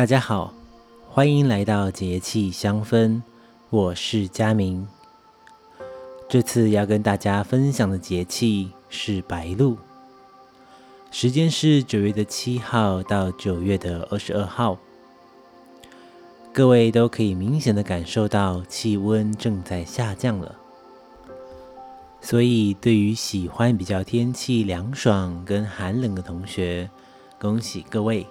大家好，欢迎来到节气香氛，我是佳明。这次要跟大家分享的节气是白露，时间是九月的七号到九月的二十二号。各位都可以明显的感受到气温正在下降了，所以对于喜欢比较天气凉爽跟寒冷的同学，恭喜各位。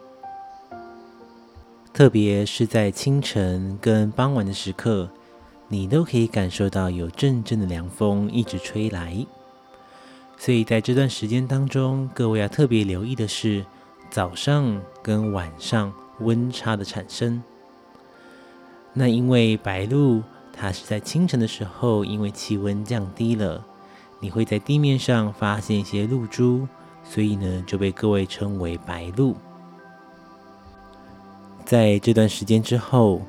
特别是在清晨跟傍晚的时刻，你都可以感受到有阵阵的凉风一直吹来。所以在这段时间当中，各位要特别留意的是早上跟晚上温差的产生。那因为白露，它是在清晨的时候，因为气温降低了，你会在地面上发现一些露珠，所以呢就被各位称为白露。在这段时间之后，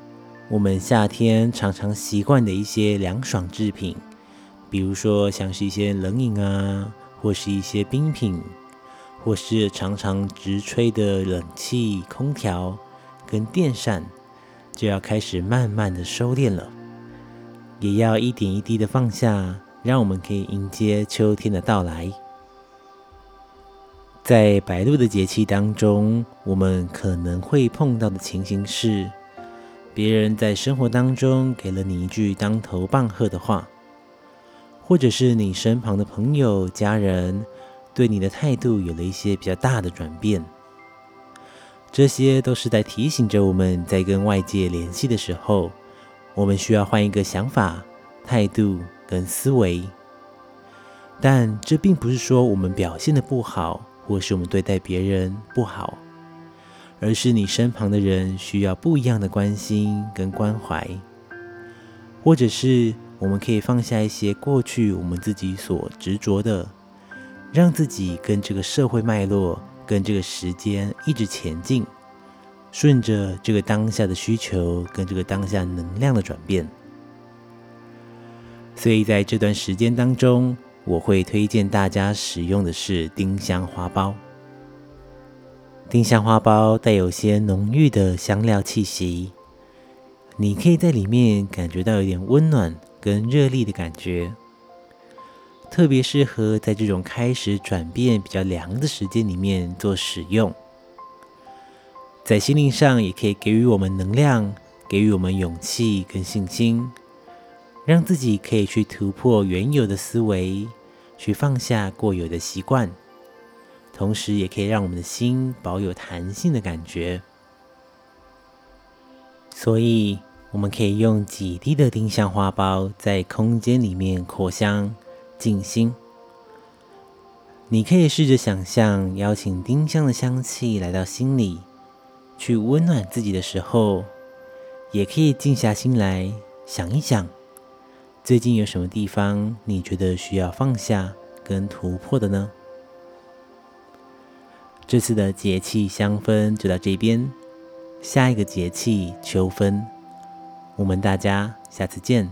我们夏天常常习惯的一些凉爽制品，比如说像是一些冷饮啊，或是一些冰品，或是常常直吹的冷气、空调跟电扇，就要开始慢慢的收敛了，也要一点一滴的放下，让我们可以迎接秋天的到来。在白露的节气当中，我们可能会碰到的情形是，别人在生活当中给了你一句当头棒喝的话，或者是你身旁的朋友、家人对你的态度有了一些比较大的转变，这些都是在提醒着我们在跟外界联系的时候，我们需要换一个想法、态度跟思维。但这并不是说我们表现的不好。或是我们对待别人不好，而是你身旁的人需要不一样的关心跟关怀，或者是我们可以放下一些过去我们自己所执着的，让自己跟这个社会脉络、跟这个时间一直前进，顺着这个当下的需求跟这个当下能量的转变。所以在这段时间当中，我会推荐大家使用的是丁香花苞。丁香花苞带有些浓郁的香料气息，你可以在里面感觉到有点温暖跟热力的感觉，特别适合在这种开始转变比较凉的时间里面做使用。在心灵上也可以给予我们能量，给予我们勇气跟信心。让自己可以去突破原有的思维，去放下过有的习惯，同时也可以让我们的心保有弹性的感觉。所以，我们可以用几滴的丁香花苞在空间里面扩香、静心。你可以试着想象，邀请丁香的香气来到心里，去温暖自己的时候，也可以静下心来想一想。最近有什么地方你觉得需要放下跟突破的呢？这次的节气香氛就到这边，下一个节气秋分，我们大家下次见。